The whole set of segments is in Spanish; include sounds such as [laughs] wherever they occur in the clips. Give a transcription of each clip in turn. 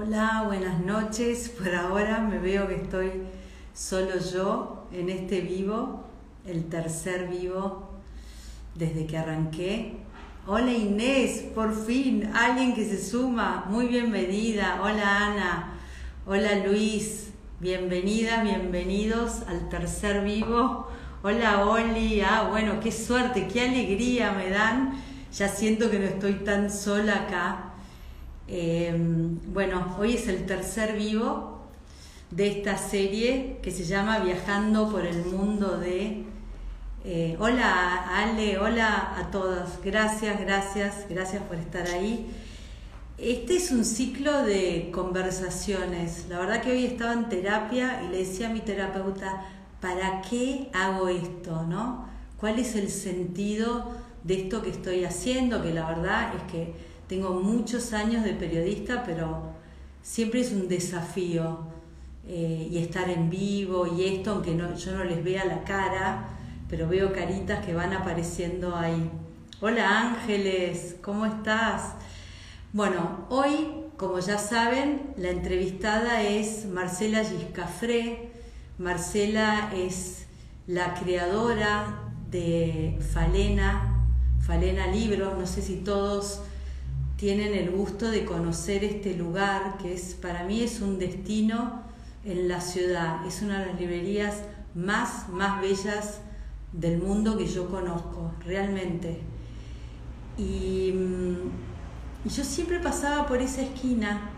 Hola, buenas noches. [laughs] Por ahora me veo que estoy solo yo en este vivo, el tercer vivo desde que arranqué. Hola Inés, por fin, alguien que se suma, muy bienvenida. Hola Ana, hola Luis, bienvenida, bienvenidos al tercer vivo. Hola Oli, ah bueno, qué suerte, qué alegría me dan. Ya siento que no estoy tan sola acá Em, bueno, hoy es el tercer vivo de esta serie que se llama Viajando por el mundo de... Eh, hola Ale, hola a todos, gracias, gracias, gracias por estar ahí. Este es un ciclo de conversaciones. La verdad que hoy estaba en terapia y le decía a mi terapeuta, ¿para qué hago esto? ¿No? ¿Cuál es el sentido de esto que estoy haciendo? Que la verdad es que tengo muchos años de periodista, pero siempre es un desafío. Eh, y estar en vivo y esto, aunque no, yo no les vea la cara, pero veo caritas que van apareciendo ahí. Hola Ángeles, ¿cómo estás? Bueno, hoy, como ya saben, la entrevistada es Marcela Giscafré. Marcela es la creadora de Falena, Falena Libros, no sé si todos tienen el gusto de conocer este lugar que es para mí es un destino en la ciudad, es una de las librerías más, más bellas del mundo que yo conozco, realmente. Y, mm, yo siempre pasaba por esa esquina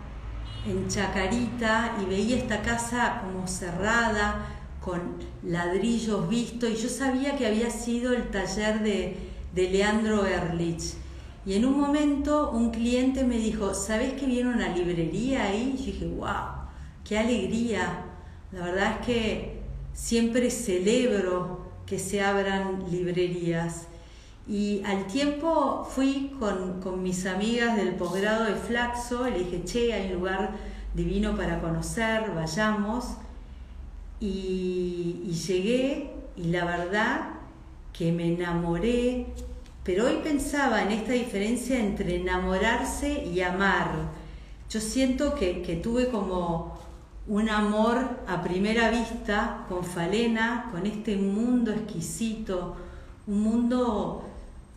en Chacarita y veía esta casa como cerrada, con ladrillos vistos, y yo sabía que había sido el taller de, de Leandro Erlich y en un momento un cliente me dijo, ¿sabes que viene una librería ahí? Y dije, wow, qué alegría. La verdad es que siempre celebro que se abran librerías. Y al tiempo fui con, mis amigas del posgrado de Flaxo, le dije, che, hay un lugar divino para conocer, vayamos. Y, y llegué y la verdad que me enamoré pero hoy pensaba en esta diferencia entre enamorarse y amar. Yo siento que, tuve como un amor a primera vista con Falena, con este mundo exquisito, un mundo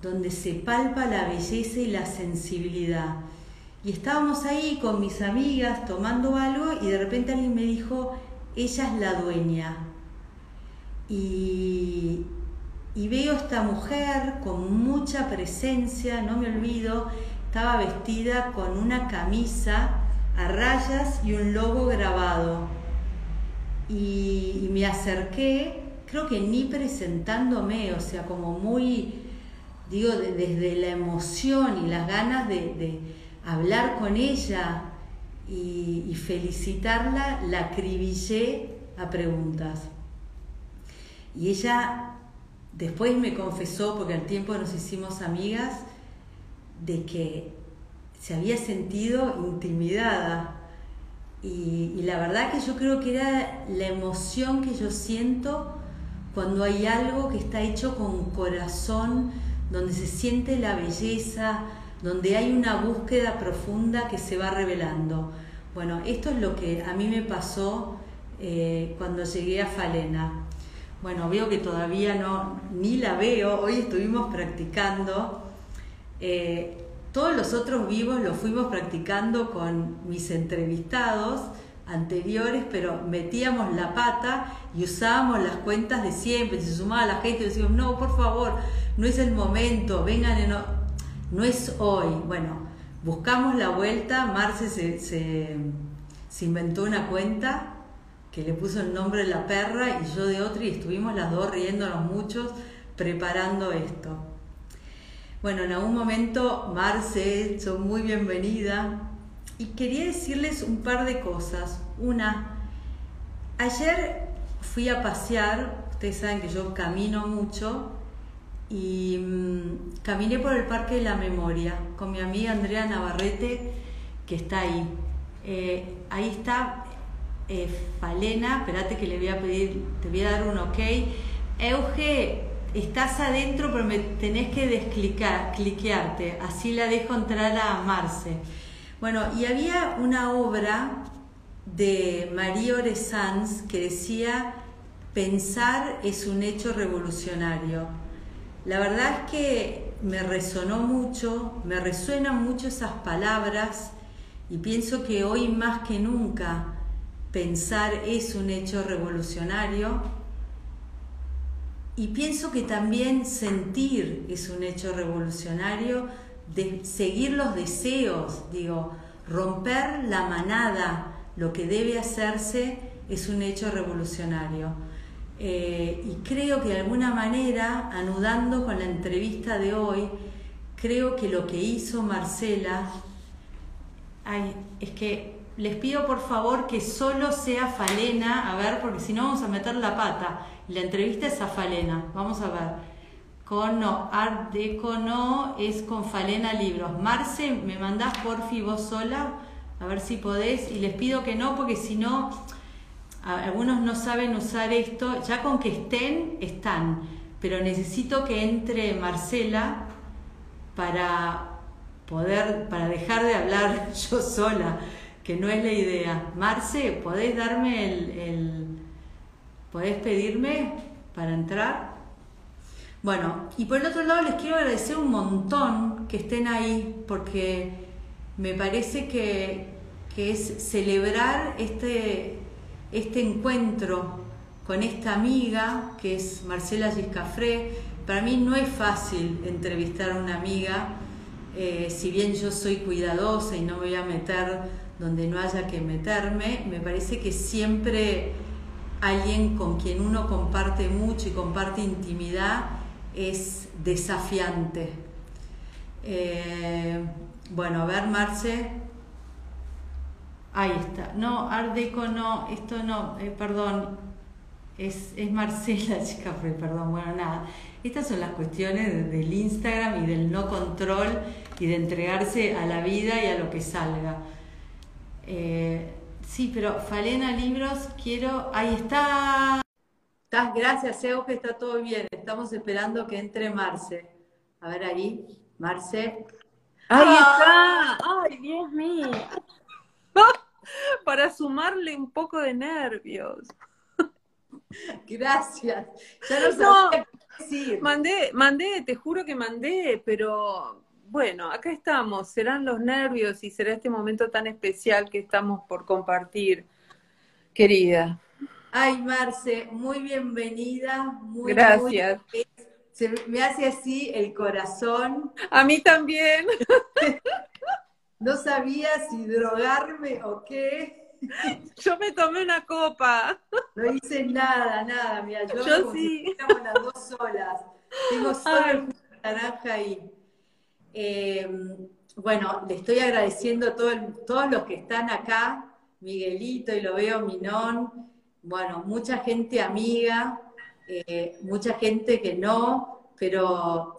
donde se palpa la belleza y la sensibilidad. Y estábamos ahí con mis amigas tomando algo y de repente alguien me dijo, ella es la dueña. Y, y veo esta mujer con mucha presencia, no me olvido, estaba vestida con una camisa a rayas y un logo grabado. Y, me acerqué, creo que ni presentándome, o sea, como muy, digo, desde la emoción y las ganas de, hablar con ella y, y felicitarla, la acribillé a preguntas. Y ella Después me confesó, porque al tiempo nos hicimos amigas, de que se había sentido intimidada. Y, la verdad que yo creo que era la emoción que yo siento cuando hay algo que está hecho con corazón, donde se siente la belleza, donde hay una búsqueda profunda que se va revelando. Bueno, esto es lo que a mí me pasó eh, cuando llegué a Falena. Bueno, veo que todavía no, ni la veo, hoy estuvimos practicando. Eh, todos los otros vivos los fuimos practicando con mis entrevistados anteriores, pero metíamos la pata y usábamos las cuentas de siempre. Se sumaba la gente y decíamos, no, por favor, no es el momento, vengan, no, no es hoy. Bueno, buscamos la vuelta, Marce se, se inventó una cuenta que le puso el nombre de la perra y yo de otra y estuvimos las dos riéndonos muchos preparando esto. Bueno, en algún momento Marce, soy muy bienvenida y quería decirles un par de cosas. Una, ayer fui a pasear, ustedes saben que yo camino mucho y mm, caminé por el Parque de la Memoria con mi amiga Andrea Navarrete que está ahí. Eh, ahí está Falena, espérate que le voy a pedir, te voy a dar un ok. Euge, estás adentro, pero me tenés que descliquearte, así la dejo entrar a Marce. Bueno, y había una obra de Marie Oresans que decía, pensar es un hecho revolucionario. La verdad es que me resonó mucho, me resuenan mucho esas palabras y pienso que hoy más que nunca pensar es un hecho revolucionario y pienso que también sentir es un hecho revolucionario, de seguir los deseos, digo, romper la manada, lo que debe hacerse es un hecho revolucionario. Eh, y creo que de alguna manera, anudando con la entrevista de hoy, creo que lo que hizo Marcela, es que les pido por favor que solo sea Falena, a ver, porque si no vamos a meter la pata. La entrevista es a Falena, vamos a ver. Con no, Art Deco no, es con Falena Libros. Marce, ¿me mandás porfi vos sola? A ver si podés. Y les pido que no, porque si no, algunos no saben usar esto. Ya con que estén, están. Pero necesito que entre Marcela para poder, para dejar de hablar [laughs] yo sola, que no es la idea. Marce, ¿podés darme el, el ¿podés pedirme para entrar? Bueno, y por el otro lado les quiero agradecer un montón que estén ahí, porque me parece que, es celebrar este, este encuentro con esta amiga que es Marcela Giscafré. Para mí no es fácil entrevistar a una amiga, eh, si bien yo soy cuidadosa y no me voy a meter donde no haya que meterme, me parece que siempre alguien con quien uno comparte mucho y comparte intimidad es desafiante. Eh, bueno, a ver, Marce. Ahí está. No, Ardeco no, esto no, eh, perdón. Es, es Marcela [laughs] chica, perdón, bueno, nada. Estas son las cuestiones del Instagram y del no control y de entregarse a la vida y a lo que salga. Eh, sí, pero Falena Libros, quiero. Ahí está. Gracias, que está todo bien. Estamos esperando que entre Marce. A ver ahí, Marce. Ahí está. Ay, Dios mío. [laughs] Para sumarle un poco de nervios. [laughs] Gracias. Ya no, sabía decir. Mandé, mandé, te juro que mandé, pero bueno, acá estamos. Serán los nervios y será este momento tan especial que estamos por compartir, querida. Ay, Marce, muy bienvenida. Muy, Gracias. se me hace así el corazón. A mí también. [laughs] no sabía si drogarme o qué. Yo me tomé una copa. No hice nada, nada. Mira, yo, yo sí. las dos solas. Tengo solo el naranja ahí. Eh, bueno, le estoy agradeciendo a todos los que están acá, Miguelito, y lo veo, Minón, bueno, mucha gente amiga, eh, mucha gente que no, pero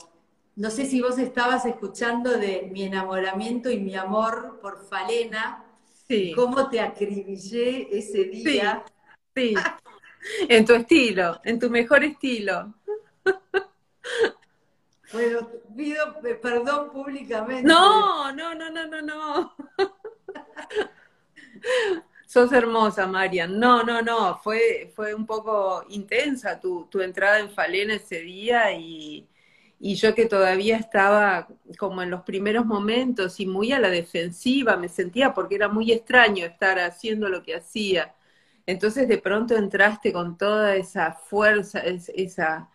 no sé si vos estabas escuchando de mi enamoramiento y mi amor por Falena, sí. cómo te acribillé ese día. Sí, en tu estilo, en tu mejor estilo. [laughs] Bueno, pido perdón públicamente. No, no, no, no, no, no. [laughs] Sos hermosa, Marian. No, no, no, fue, fue un poco intensa tu, entrada en Falena ese día y, yo que todavía estaba como en los primeros momentos y muy a la defensiva me sentía porque era muy extraño estar haciendo lo que hacía. Entonces de pronto entraste con toda esa fuerza, esa...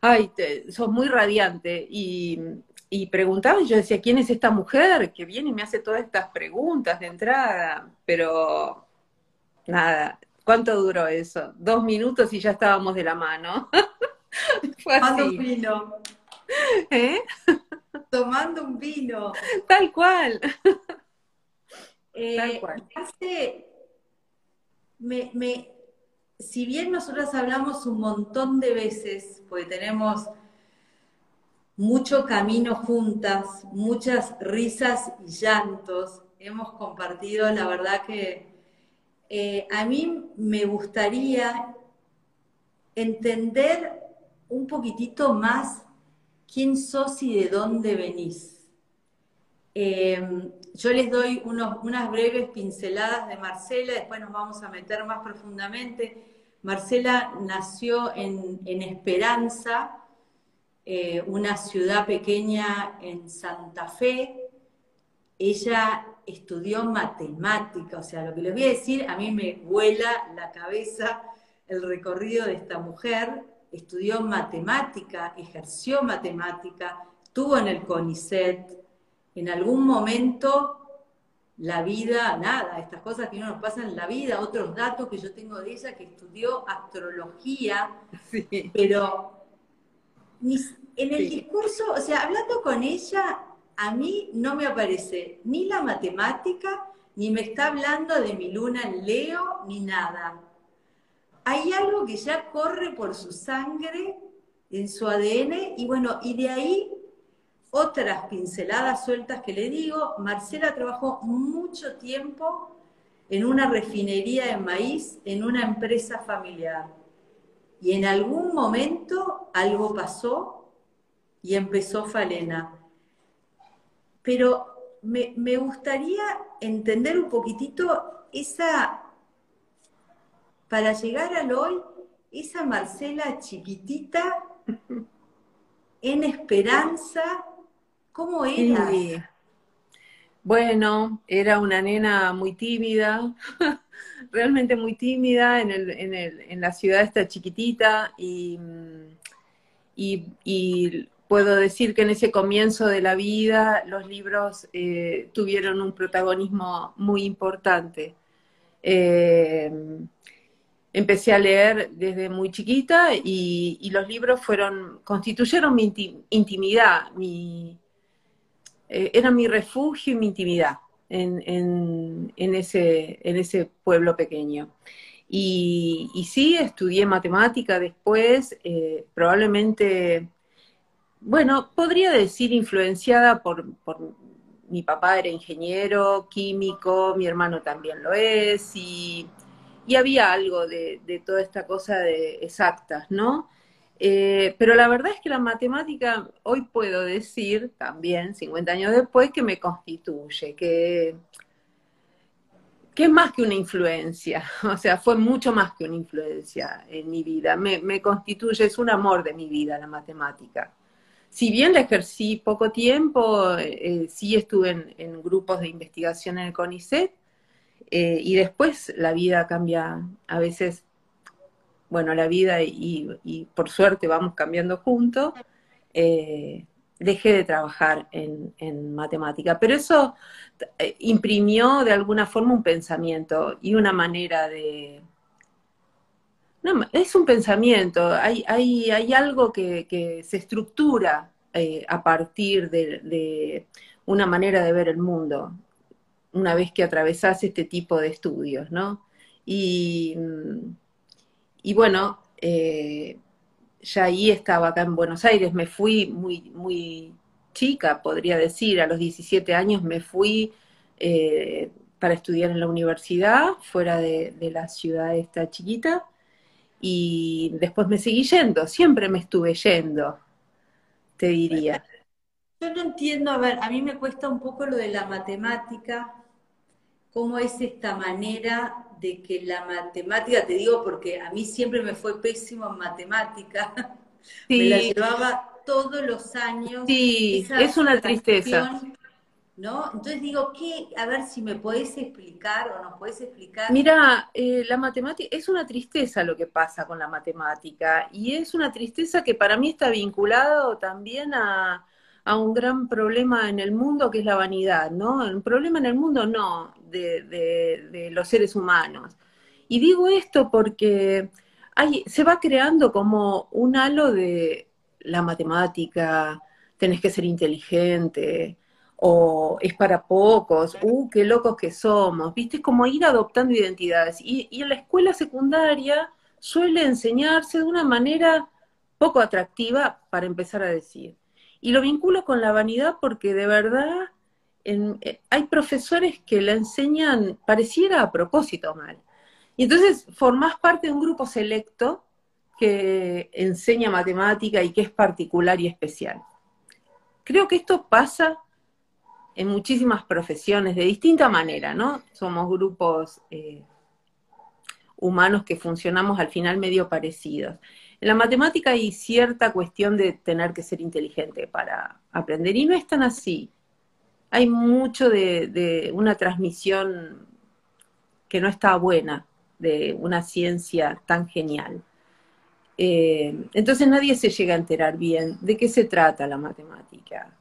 Ay, sos muy radiante y, y preguntaba y yo decía, ¿quién es esta mujer que viene y me hace todas estas preguntas de entrada? Pero nada, ¿cuánto duró eso? Dos minutos y ya estábamos de la mano. [laughs] Fue Tomando un vino. ¿Eh? Tomando un vino. Tal cual. Eh, Tal cual. me, me, si bien nosotros hablamos un montón de veces, porque tenemos mucho camino juntas, muchas risas y llantos. Hemos compartido, la verdad que eh, a mí me gustaría entender un poquitito más quién sos y de dónde venís. Em, yo les doy unas breves pinceladas de Marcela, después nos vamos a meter más profundamente. Marcela nació en, Esperanza, eh, una ciudad pequeña en Santa Fe. Ella estudió matemática, o sea, lo que les voy a decir, a mí me vuela la cabeza el recorrido de esta mujer. Estudió matemática, ejerció matemática, estuvo en el CONICET, en algún momento la vida, nada, estas cosas que no nos pasan en la vida, otros datos que yo tengo de ella, que estudió astrología, pero en el discurso, o sea, hablando con ella, a mí no me aparece ni la matemática, ni me está hablando de mi luna en Leo, ni nada. Hay algo que ya corre por su sangre, en su ADN, y bueno, y de ahí otras pinceladas sueltas que le digo, Marcela trabajó mucho tiempo en una refinería de maíz en una empresa familiar. Y en algún momento algo pasó y empezó Falena. Pero me, me gustaría entender un poquitito esa, para llegar al hoy, esa Marcela chiquitita en esperanza ¿Cómo era? Bueno, era una nena muy tímida, [laughs] realmente muy tímida en, el, en, el, en la ciudad esta chiquitita y, y, puedo decir que en ese comienzo de la vida los libros eh, tuvieron un protagonismo muy importante. Eh, empecé a leer desde muy chiquita y, los libros fueron, constituyeron mi intimidad, mi, eh, era mi refugio y mi intimidad en, ese, en ese pueblo pequeño. Y, sí, estudié matemática después, eh, probablemente, bueno, podría decir influenciada por, mi papá era ingeniero, químico, mi hermano también lo es, y, había algo de, de, toda esta cosa de exactas, ¿no? Eh, pero la verdad es que la matemática, hoy puedo decir también, 50 años después, que me constituye, que, que es más que una influencia, [laughs] o sea, fue mucho más que una influencia en mi vida, me, constituye, es un amor de mi vida la matemática. Si bien la ejercí poco tiempo, eh, sí estuve en, grupos de investigación en el CONICET, eh, y después la vida cambia a veces bueno, la vida y, por suerte vamos cambiando juntos, eh, dejé de trabajar en, matemática. Pero eso eh, imprimió de alguna forma un pensamiento y una manera de... No, es un pensamiento, hay, hay, hay algo que, se estructura eh, a partir de, una manera de ver el mundo, una vez que atravesás este tipo de estudios, ¿no? Y mm, y bueno, eh, ya ahí estaba acá en Buenos Aires, me fui muy, muy chica, podría decir, a los 17 años me fui eh, para estudiar en la universidad, fuera de, la ciudad esta chiquita, y después me seguí yendo, siempre me estuve yendo, te diría. Yo no entiendo, a ver, a mí me cuesta un poco lo de la matemática, cómo es esta manera de que la matemática, te digo porque a mí siempre me fue pésimo en matemática, [laughs] me la llevaba todos los años. Sí, es una tristeza. ¿No? Entonces digo, ¿qué? A ver si me podés explicar o nos podés explicar. Mira, eh, la matemática, es una tristeza lo que pasa con la matemática y es una tristeza que para mí está vinculado también a, a un gran problema en el mundo que es la vanidad, ¿no? Un problema en el mundo no, de, los seres humanos. Y digo esto porque hay, se va creando como un halo de la matemática, tenés que ser inteligente, o es para pocos, uh, qué locos que somos, viste, es como ir adoptando identidades. Y, y en la escuela secundaria suele enseñarse de una manera poco atractiva para empezar a decir. Y lo vinculo con la vanidad porque de verdad eh, hay profesores que la enseñan, pareciera a propósito mal. Y entonces formás parte de un grupo selecto que enseña matemática y que es particular y especial. Creo que esto pasa en muchísimas profesiones de distinta manera, ¿no? Somos grupos eh, humanos que funcionamos al final medio parecidos. En la matemática hay cierta cuestión de tener que ser inteligente para aprender y no es tan así. Hay mucho de, una transmisión que no está buena de una ciencia tan genial. Eh, entonces nadie se llega a enterar bien de qué se trata la matemática.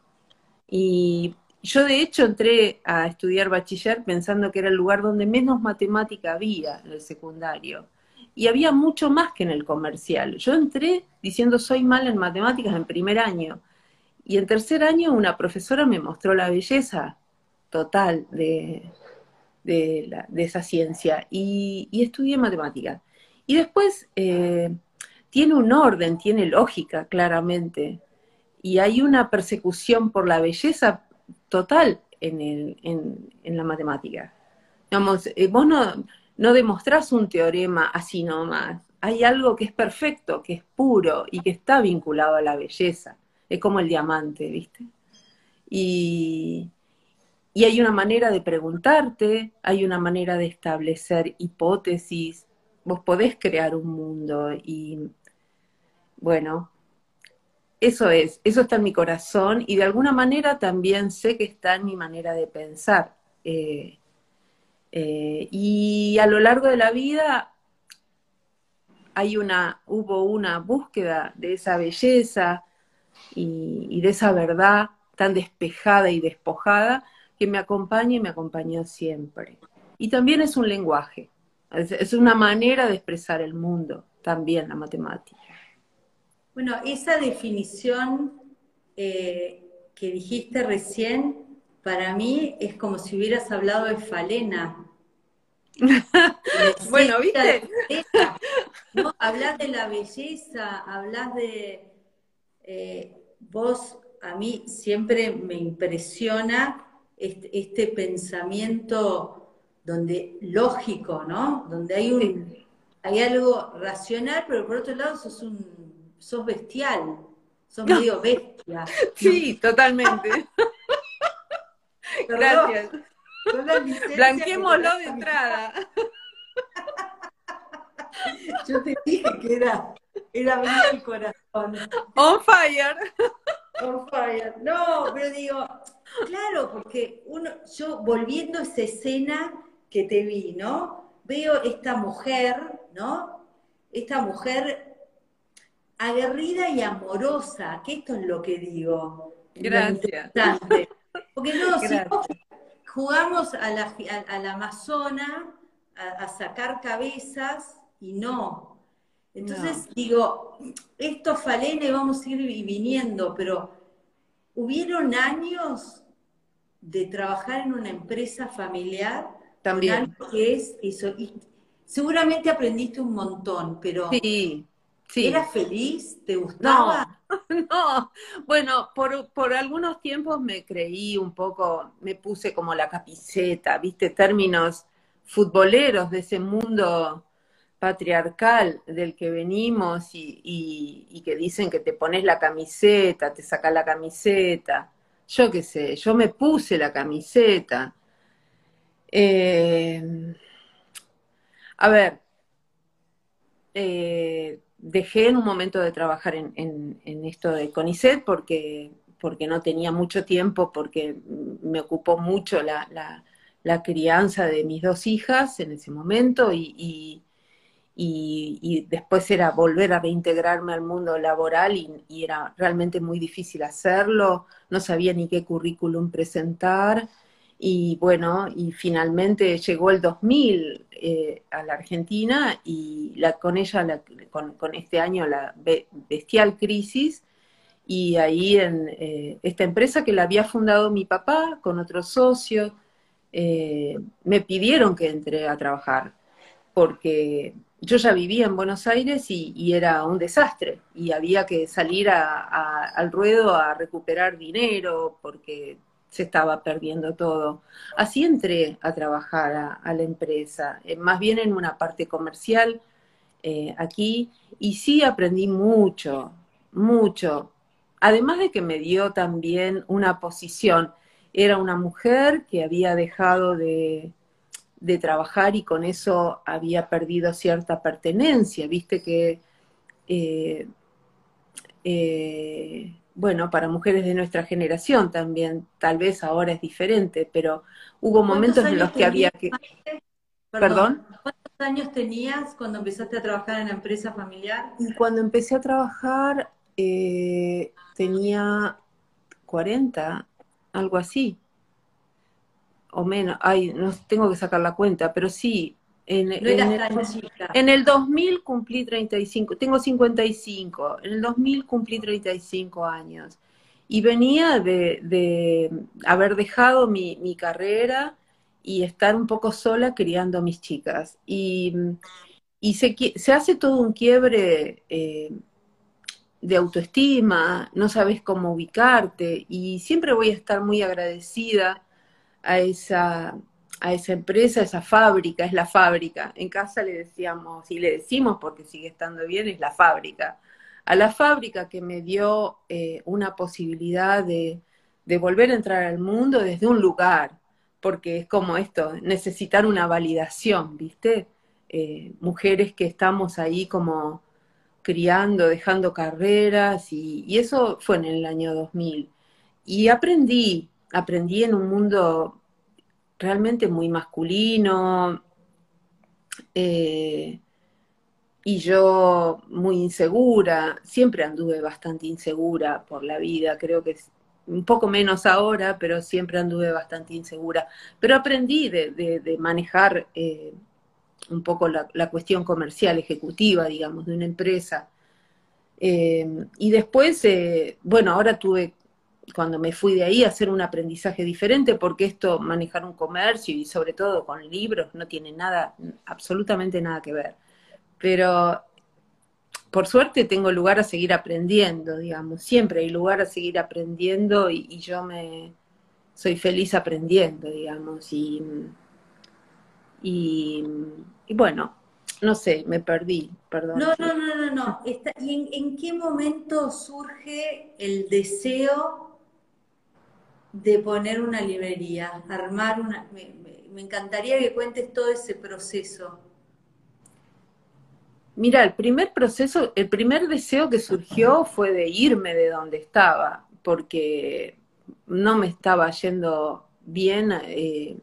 Y yo de hecho entré a estudiar bachiller pensando que era el lugar donde menos matemática había en el secundario y había mucho más que en el comercial. Yo entré diciendo soy mal en matemáticas en primer año y en tercer año una profesora me mostró la belleza total de, de, esa ciencia y, estudié matemáticas. Y después eh, tiene un orden, tiene lógica claramente y hay una persecución por la belleza total en, en, la matemática. Eh, vos no, no demostrás un teorema así nomás. Hay algo que es perfecto, que es puro y que está vinculado a la belleza. Es como el diamante, ¿viste? Y, y hay una manera de preguntarte, hay una manera de establecer hipótesis. Vos podés crear un mundo y, bueno, eso es, eso está en mi corazón y de alguna manera también sé que está en mi manera de pensar. Eh, eh, y a lo largo de la vida hay una, hubo una búsqueda de esa belleza y, de esa verdad tan despejada y despojada que me acompaña y me acompañó siempre. Y también es un lenguaje, es, una manera de expresar el mundo, también la matemática. Bueno, esa definición eh, que dijiste recién para mí es como si hubieras hablado de Falena. [laughs] bueno, ¿viste? ¿no? Hablas de la belleza, hablas de... Eh, vos, a mí siempre me impresiona este, este, pensamiento donde lógico, ¿no? Donde hay un hay algo racional, pero por otro lado sos un sos bestial, sos medio bestia. [laughs] Sí, totalmente. [laughs] Gracias. Blanquémoslo de entrada. [laughs] Yo te dije que era, era el corazón. On fire. On fire. No, pero digo, claro, porque uno, yo volviendo a esa escena que te vi, ¿no? Veo esta mujer, ¿no? Esta mujer aguerrida y amorosa, que esto es lo que digo. Gracias. Porque no, si jugamos a la, a, amazona a, sacar cabezas y no. Entonces digo, estos falenes vamos a ir viniendo, pero hubieron años de trabajar en una empresa familiar. También. Que es eso. Y seguramente aprendiste un montón, pero sí, sí. ¿eras feliz? ¿Te gustaba? No, [laughs] bueno, por, algunos tiempos me creí un poco, me puse como la capiceta, viste, términos futboleros de ese mundo patriarcal del que venimos y, que dicen que te pones la camiseta, te sacas la camiseta. Yo qué sé, yo me puse la camiseta. Eh, a ver, eh, dejé en un momento de trabajar en, esto de CONICET porque, porque no tenía mucho tiempo, porque me ocupó mucho la, crianza de mis dos hijas en ese momento y, y, después era volver a reintegrarme al mundo laboral y, era realmente muy difícil hacerlo, no sabía ni qué currículum presentar. Y bueno, y finalmente llegó el 2000 eh, a la Argentina y con ella, con, este año, la bestial crisis. Y ahí en eh, esta empresa que la había fundado mi papá con otros socios, eh, me pidieron que entre a trabajar, porque yo ya vivía en Buenos Aires y, era un desastre y había que salir al ruedo a recuperar dinero porque se estaba perdiendo todo. Así entré a trabajar a, la empresa, eh, más bien en una parte comercial eh, aquí, y sí aprendí mucho, mucho. Además de que me dio también una posición era una mujer que había dejado de, trabajar y con eso había perdido cierta pertenencia, viste que, eh, eh, bueno, para mujeres de nuestra generación también, tal vez ahora es diferente, pero hubo momentos en los que había que... Perdón, ¿Cuántos años tenías cuando empezaste a trabajar en la empresa familiar? Y cuando empecé a trabajar eh, tenía 40, algo así, o menos, ay, no tengo que sacar la cuenta, pero sí, en, en, el, en, el, 2000 cumplí 35, tengo 55, en el 2000 cumplí 35 años y venía de, de haber dejado mi, mi, carrera y estar un poco sola criando a mis chicas. Y, y se, se, hace todo un quiebre eh, de autoestima, no sabes cómo ubicarte y siempre voy a estar muy agradecida a esa, a esa empresa, a esa fábrica, es la fábrica. En casa le decíamos, y le decimos porque sigue estando bien, es la fábrica. A la fábrica que me dio eh, una posibilidad de, de volver a entrar al mundo desde un lugar, porque es como esto, necesitar una validación, ¿viste? Eh, mujeres que estamos ahí como criando, dejando carreras, y, eso fue en el año 2000. Y aprendí, aprendí en un mundo realmente muy masculino, eh, y yo muy insegura, siempre anduve bastante insegura por la vida, creo que un poco menos ahora, pero siempre anduve bastante insegura. Pero aprendí de, manejar eh, un poco la, cuestión comercial, ejecutiva, digamos, de una empresa. Eh, y después, bueno, ahora tuve, cuando me fui de ahí, hacer un aprendizaje diferente, porque esto, manejar un comercio y sobre todo con libros, no tiene nada, absolutamente nada que ver. Pero por suerte tengo lugar a seguir aprendiendo, digamos, siempre hay lugar a seguir aprendiendo y, yo me soy feliz aprendiendo, digamos, y y, bueno, no sé, me perdí, perdón. No, no, no, no, no. ¿Y en, qué momento surge el deseo de poner una librería, armar una... Me, encantaría que cuentes todo ese proceso. Mira, el primer proceso, el primer deseo que surgió fue de irme de donde estaba, porque no me estaba yendo bien eh,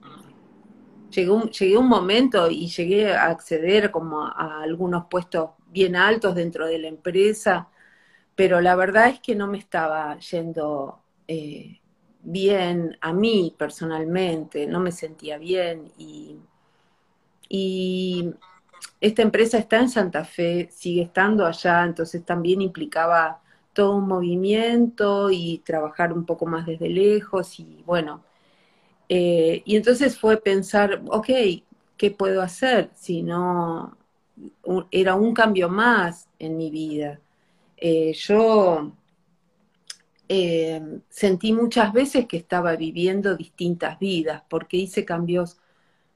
llegué un, momento y llegué a acceder como a, algunos puestos bien altos dentro de la empresa, pero la verdad es que no me estaba yendo eh, bien a mí personalmente, no me sentía bien y, y esta empresa está en Santa Fe, sigue estando allá, entonces también implicaba todo un movimiento y trabajar un poco más desde lejos y bueno, eh, y entonces fue pensar, ok, ¿qué puedo hacer si no era un cambio más en mi vida? Eh, yo eh, sentí muchas veces que estaba viviendo distintas vidas porque hice cambios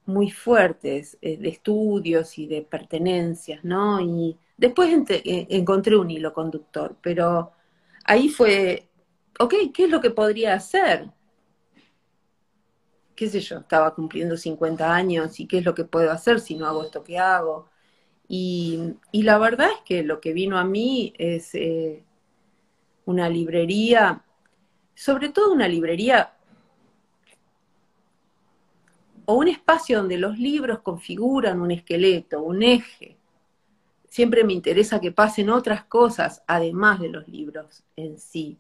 muy fuertes de estudios y de pertenencias, ¿no? Y después encontré un hilo conductor, pero ahí fue, ok, ¿qué es lo que podría hacer? qué sé yo, estaba cumpliendo 50 años y qué es lo que puedo hacer si no hago esto que hago. Y, la verdad es que lo que vino a mí es eh, una librería, sobre todo una librería o un espacio donde los libros configuran un esqueleto, un eje. Siempre me interesa que pasen otras cosas además de los libros en sí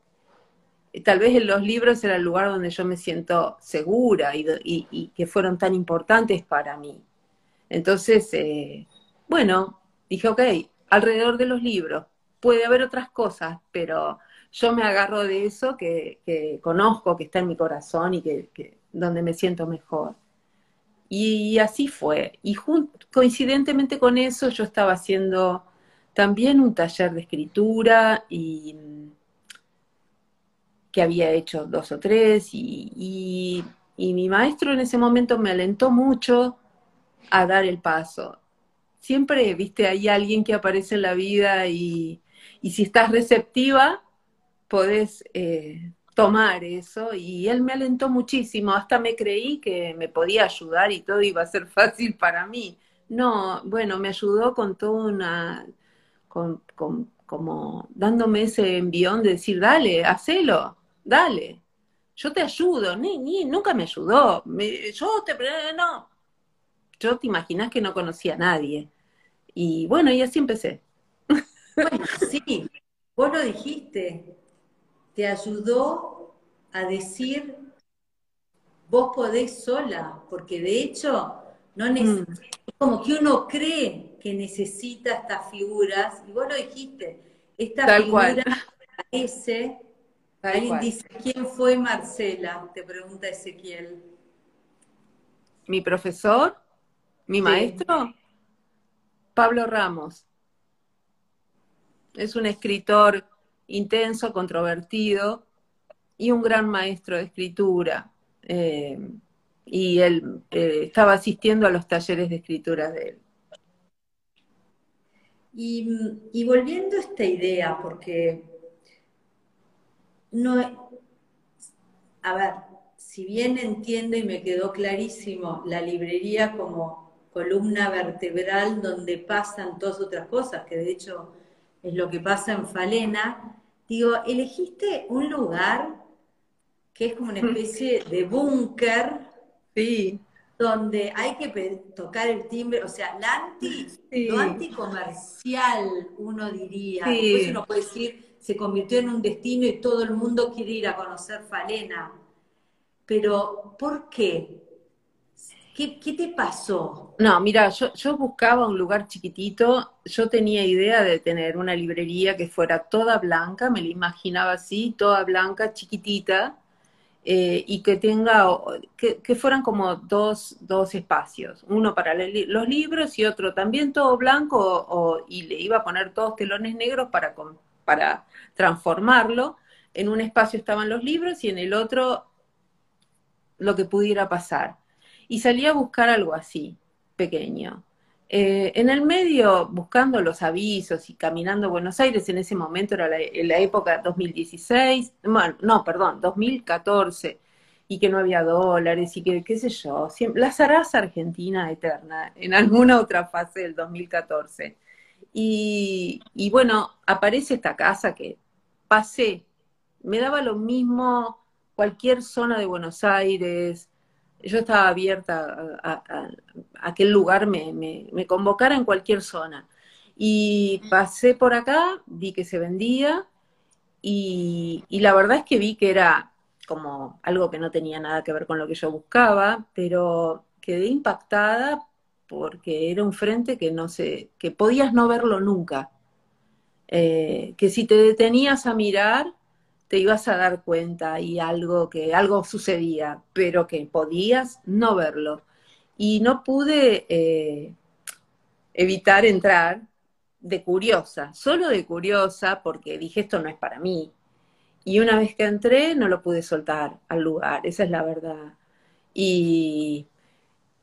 tal vez en los libros era el lugar donde yo me siento segura y, que fueron tan importantes para mí. Entonces, eh, bueno, dije, ok, alrededor de los libros puede haber otras cosas, pero yo me agarro de eso que, conozco, que está en mi corazón y que, donde me siento mejor. Y así fue. Y coincidentemente con eso yo estaba haciendo también un taller de escritura y que había hecho dos o tres y, mi maestro en ese momento me alentó mucho a dar el paso. Siempre, viste, hay alguien que aparece en la vida y, si estás receptiva, podés, eh, tomar eso y él me alentó muchísimo, hasta me creí que me podía ayudar y todo iba a ser [laughs] fácil para mí. No, bueno, me ayudó con toda una, con, con, como dándome ese envión de decir, dale, hacelo, dale, yo te ayudo, ni, ni, nunca me ayudó, yo te, no, yo te imaginas que no conocía a nadie. Y bueno, y así empecé. Sí, vos lo dijiste, te ayudó a decir, vos podés sola, porque de hecho, no mm. como que uno cree que necesita estas figuras, y vos lo dijiste, esta figura parece, alguien dice, ¿quién fue Marcela? Te pregunta Ezequiel. ¿Mi profesor? ¿Mi maestro? Pablo Ramos. Es un escritor intenso, controvertido y un gran maestro de escritura. Eh, y él eh, estaba asistiendo a los talleres de escritura de él. Y, volviendo a esta idea, porque no, a ver, si bien entiendo y me quedó clarísimo la librería como columna vertebral donde pasan todas otras cosas, que de hecho es lo que pasa en Falena, digo, elegiste un lugar que es como una especie de búnker. Sí donde hay que tocar el timbre, o sea, anti, lo anticomercial, uno diría, después uno puede decir, se convirtió en un destino y todo el mundo quiere ir a conocer Falena. Pero, ¿por qué? ¿Qué, te pasó? No, mira, yo, buscaba un lugar chiquitito, yo tenía idea de tener una librería que fuera toda blanca, me la imaginaba así, toda blanca, chiquitita, eh, y que tenga, que, fueran como dos, dos, espacios, uno para los libros y otro también todo blanco, y le iba a poner todos telones negros para, para transformarlo. En un espacio estaban los libros y en el otro lo que pudiera pasar. Y salí a buscar algo así, pequeño. Eh, en el medio, buscando los avisos y caminando Buenos Aires, en ese momento era la, la época 2016, bueno, no, perdón, 2014, y que no había dólares y que, qué sé yo, la zaraza argentina eterna, en alguna otra fase del 2014. Y, y bueno, aparece esta casa que pasé, me daba lo mismo cualquier zona de Buenos Aires, yo estaba abierta a, aquel lugar me, me, convocara en cualquier zona. Y pasé por acá, vi que se vendía y, la verdad es que vi que era como algo que no tenía nada que ver con lo que yo buscaba, pero quedé impactada porque era un frente que no sé, que podías no verlo nunca. Eh, que si te detenías a mirar, te ibas a dar cuenta y algo que algo sucedía, pero que podías no verlo. Y no pude eh, evitar entrar de curiosa, solo de curiosa, porque dije esto no es para mí. Y una vez que entré, no lo pude soltar al lugar, esa es la verdad. Y,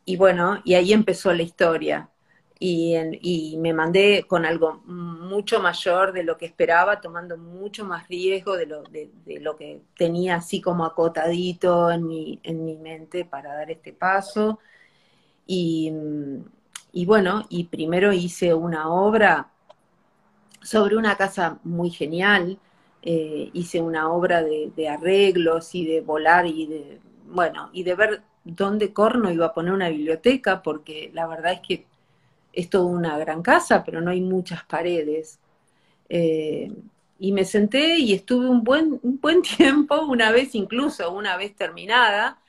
y bueno, y ahí empezó la historia y, me mandé con algo mucho mayor de lo que esperaba, tomando mucho más riesgo de lo, de, lo que tenía así como acotadito en mi, en mi mente para dar este paso. Y, bueno, y primero hice una obra sobre una casa muy genial, eh, hice una obra de, de, arreglos y de volar y de, bueno, y de ver dónde corno iba a poner una biblioteca, porque la verdad es que es toda una gran casa, pero no hay muchas paredes. Eh, y me senté y estuve un buen, un buen [laughs] tiempo, una vez incluso, una vez terminada,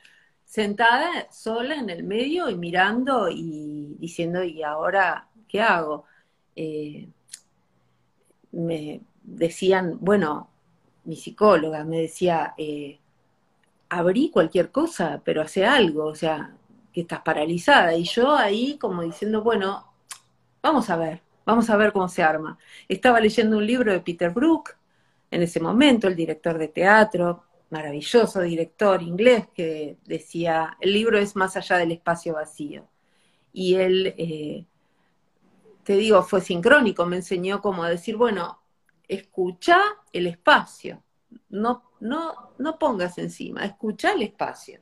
sentada sola en el medio y mirando y diciendo, ¿y ahora qué hago? Eh, me decían, bueno, mi psicóloga me decía, eh, abrí cualquier cosa, pero hace algo, o sea, que estás paralizada. Y yo ahí como diciendo, bueno, Vamos a ver, vamos a ver cómo se arma. Estaba leyendo un libro de Peter Brook, en ese momento, el director de teatro, maravilloso director inglés, que decía, el libro es más allá del espacio vacío. Y él, eh, te digo, fue sincrónico, me enseñó cómo decir, bueno, escucha el espacio, no, no, no pongas encima, escucha el espacio.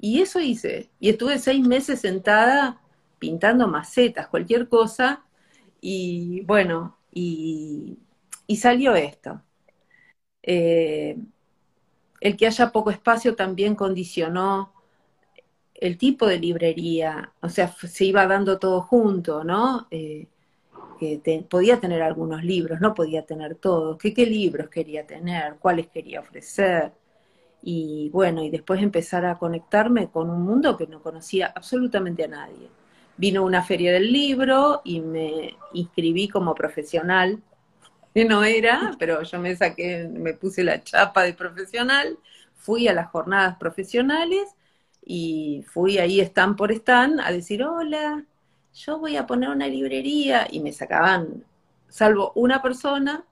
Y eso hice. Y estuve seis meses sentada pintando macetas, cualquier cosa. Y bueno, y, salió esto. Eh, el que haya poco espacio también condicionó el tipo de librería, o sea, se iba dando todo junto, ¿no? Eh, que podía tener algunos libros, no podía tener todos, ¿Qué, qué libros quería tener, cuáles quería ofrecer. Y bueno, y después empezar a conectarme con un mundo que no conocía absolutamente a nadie. Vino una feria del libro y me inscribí como profesional, que no era, pero yo me saqué, me puse la chapa de profesional, fui a las jornadas profesionales y fui ahí stand por stand a decir, hola, yo voy a poner una librería y me sacaban, salvo una persona,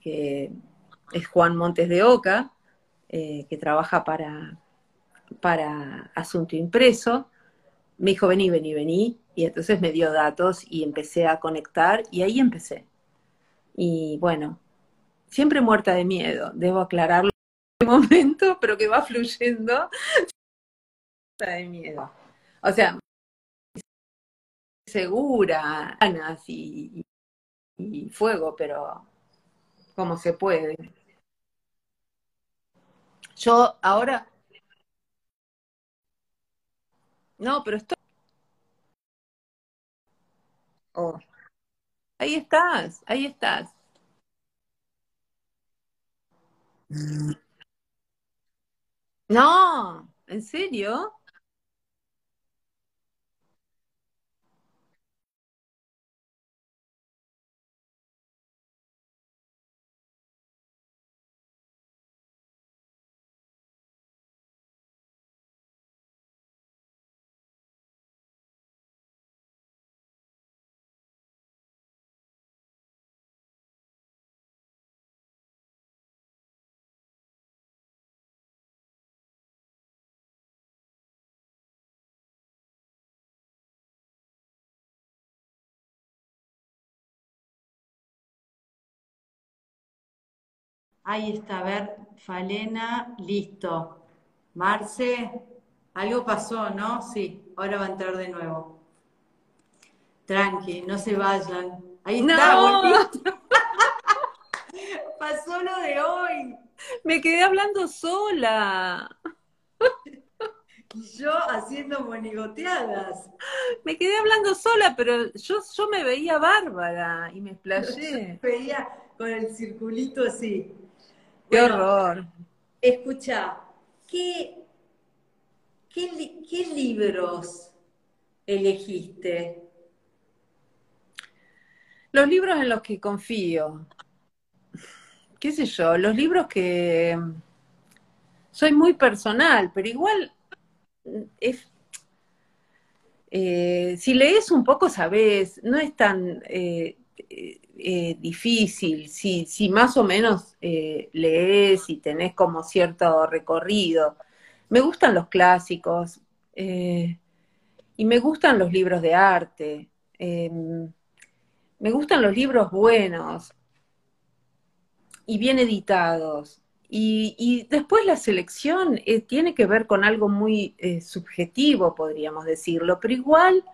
que es Juan Montes de Oca, eh, que trabaja para, para Asunto Impreso, me dijo, vení, vení, vení, y entonces me dio datos y empecé a conectar y ahí empecé. Y bueno, siempre muerta de miedo, debo aclararlo en este momento, [laughs] pero que va fluyendo [laughs] de miedo. O sea, segura, ganas y, fuego, pero como se puede. Yo ahora... No, pero estoy... Oh. Ahí estás, ahí estás. No, ¿en serio? Ahí está, a ver, Falena, listo. Marce, algo pasó, ¿no? Sí, ahora va a entrar de nuevo. Tranqui, no se vayan. Ahí está, no. [laughs] Pasó lo de hoy. Me quedé hablando sola. Y yo haciendo monigoteadas. Me quedé hablando sola, pero yo, yo me veía bárbara y me [laughs] explayé. me veía con el circulito así. Qué horror. Escucha, ¿qué, qué, libros elegiste? Los libros en los que confío. ¿Qué sé yo? Los libros que soy muy personal, pero igual es, eh, si lees un poco, sabes, no es tan eh, eh, difícil, si, si, más o menos eh, lees y tenés como cierto recorrido. Me gustan los clásicos eh, y me gustan los libros de arte, em, me gustan los libros buenos y bien editados. Y, y después la selección tiene que ver con algo muy subjetivo, podríamos decirlo, pero igual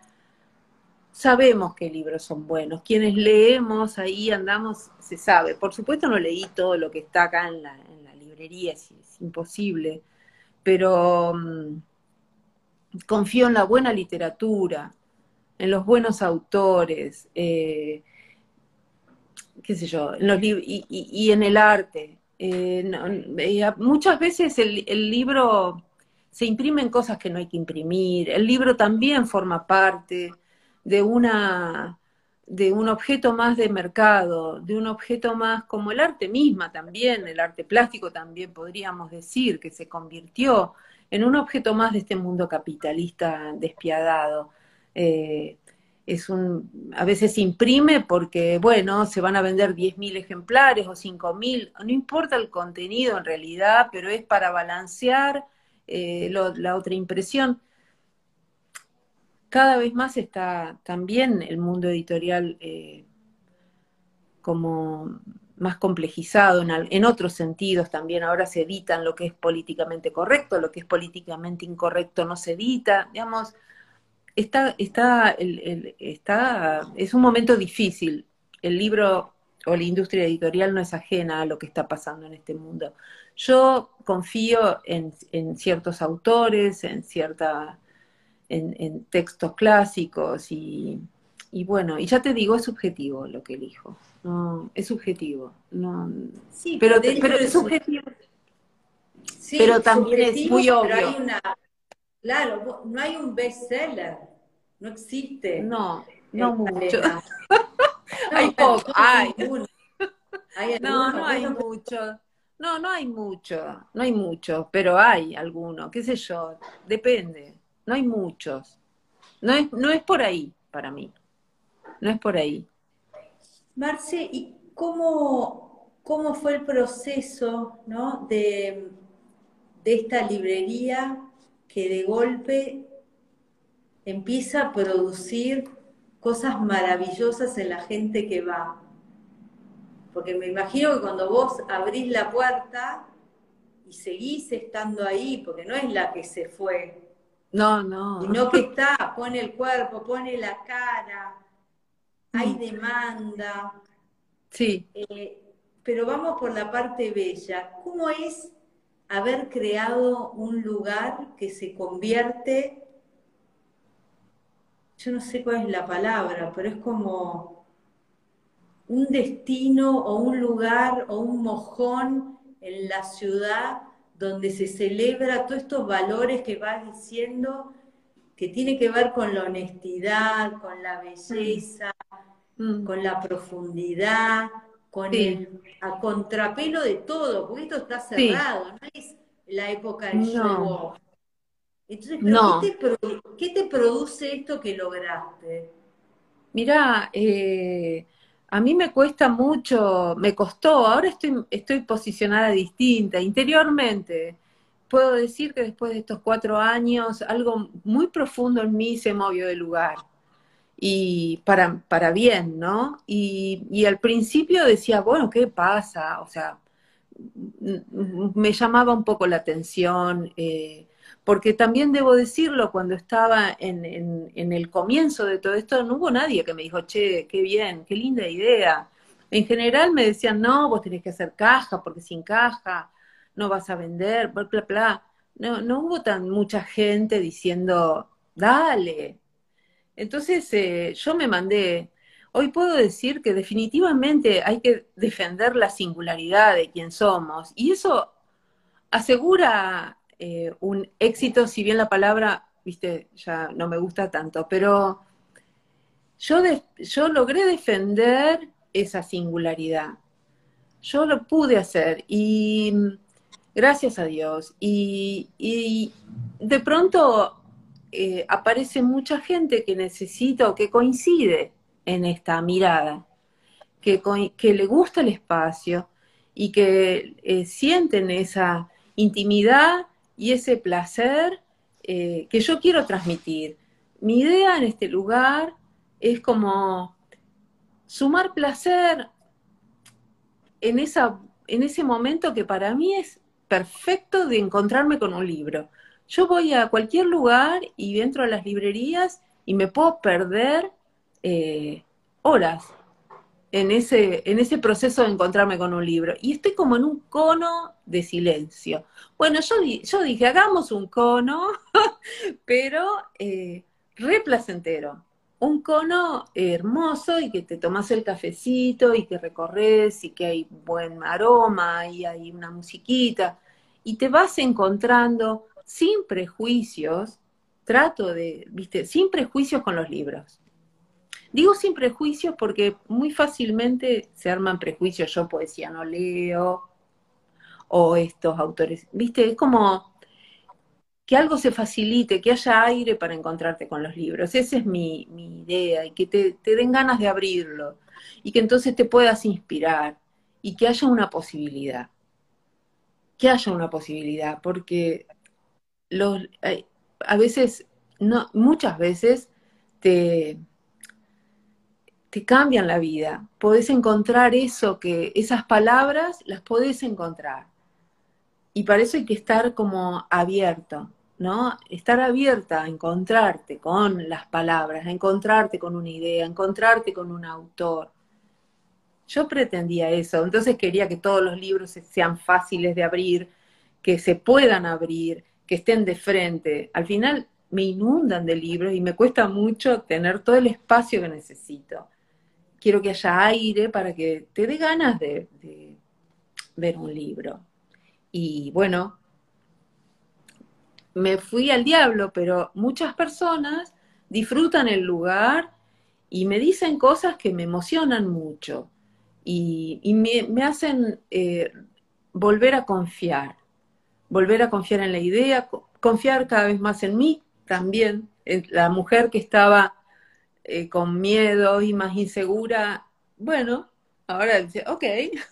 sabemos qué libros son buenos. Quienes leemos ahí andamos, se sabe. Por supuesto no leí todo lo que está acá en la, librería, es, imposible, pero mm, confío en la buena literatura, en los buenos autores, eh, qué sé yo, en los y, y, en el arte. Eh, muchas veces el, el libro se imprimen cosas que no hay que imprimir, el libro también forma parte de una de un objeto más de mercado, de un objeto más como el arte misma también, el arte plástico también podríamos decir, que se convirtió en un objeto más de este mundo capitalista despiadado. Eh, es un, a veces imprime porque, bueno, se van a vender 10.000 ejemplares o 5.000, no importa el contenido en realidad, pero es para balancear eh, la otra impresión cada vez más está también el mundo editorial eh, como más complejizado en, otros sentidos también. Ahora se editan lo que es políticamente correcto, lo que es políticamente incorrecto no se edita. Digamos, está, está, está, es un momento difícil. El libro o la industria editorial no es ajena a lo que está pasando en este mundo. Yo confío en, ciertos autores, en cierta, en, textos clásicos y, bueno, y ya te digo, es subjetivo lo que elijo. No, es subjetivo. No, sí, pero, pero, es subjetivo. pero también es muy obvio. claro, no hay un bestseller, no existe. No, no mucho. [laughs] [laughs] hay poco, hay. no, no hay mucho. No, no hay mucho, no hay mucho, pero hay alguno, qué sé yo, depende, no hay muchos. No es, no es por ahí para mí, no es por ahí. Marce, ¿y cómo, cómo fue el proceso ¿no? de, de esta librería que de golpe empieza a producir cosas maravillosas en la gente que va? Porque me imagino que cuando vos abrís la puerta y seguís estando ahí, porque no es la que se fue. No, no. Sino que está, pone el cuerpo, pone la cara, hay demanda. Sí. Eh, pero vamos por la parte bella. ¿Cómo es haber creado un lugar que se convierte, yo no sé cuál es la palabra, pero es como un destino o un lugar o un mojón en la ciudad donde se celebra todos estos valores que vas diciendo que tiene que ver con la honestidad, con la belleza, mm. con la profundidad, con el a contrapelo de todo, porque esto está cerrado, no es la época del show Entonces, ¿qué, te, produce esto que lograste? Mira, eh, a mí me cuesta mucho, me costó, ahora estoy, estoy posicionada distinta, interiormente. Puedo decir que después de estos cuatro años algo muy profundo en mí se movió de lugar y para, para bien, ¿no? Y, y al principio decía, bueno, ¿qué pasa? O sea, me llamaba un poco la atención, eh, porque también debo decirlo, cuando estaba en, el comienzo de todo esto, no hubo nadie que me dijo, che, qué bien, qué linda idea. En general me decían, no, vos tenés que hacer caja, porque sin caja no vas a vender, bla, bla, bla. No, no hubo tan mucha gente diciendo, dale. Entonces eh, yo me mandé. Hoy puedo decir que definitivamente hay que defender la singularidad de quien somos. Y eso asegura eh, un éxito, si bien la palabra, viste, ya no me gusta tanto, pero yo, yo logré defender esa singularidad. Yo lo pude hacer y gracias a Dios. Y, de pronto eh, aparece mucha gente que necesita que coincide en esta mirada, que, que le gusta el espacio y que eh, sienten esa intimidad y ese placer eh, que yo quiero transmitir. Mi idea en este lugar es como sumar placer en, esa, en ese momento que para mí es perfecto de encontrarme con un libro. Yo voy a cualquier lugar y entro a las librerías y me puedo perder eh, horas en ese, en ese proceso de encontrarme con un libro. Y estoy como en un cono de silencio. Bueno, yo, yo dije, hagamos un cono, [laughs] pero eh. Un cono hermoso y que te tomas el cafecito y que recorres y que hay buen aroma y hay una musiquita. Y te vas encontrando sin prejuicios, trato de, viste, sin prejuicios con los libros Digo sin prejuicios porque muy fácilmente se arman prejuicios. Yo poesía no leo, o estos autores. Viste, es como que algo se facilite, que haya aire para encontrarte con los libros. Esa es mi, idea, y que te, den ganas de abrirlo, y que entonces te puedas inspirar, y que haya una posibilidad. Que haya una posibilidad, porque los, eh, a veces, no, muchas veces te te cambian la vida. Podés encontrar eso que, esas palabras las podés encontrar. Y para eso hay que estar como abierto, ¿no? Estar abierta a encontrarte con las palabras, a encontrarte con una idea, a encontrarte con un autor. Yo pretendía eso, entonces quería que todos los libros sean fáciles de abrir, que se puedan abrir, que estén de frente. Al final me inundan de libros y me cuesta mucho tener todo el espacio que necesito. Quiero que haya aire para que te dé ganas de, ver un libro. Y bueno, me fui al diablo, pero muchas personas disfrutan el lugar y me dicen cosas que me emocionan mucho y, me, hacen eh, volver a confiar, volver a confiar en la idea, confiar cada vez más en mí también. La mujer que estaba eh, con miedo y más insegura, bueno, ahora dice, ok,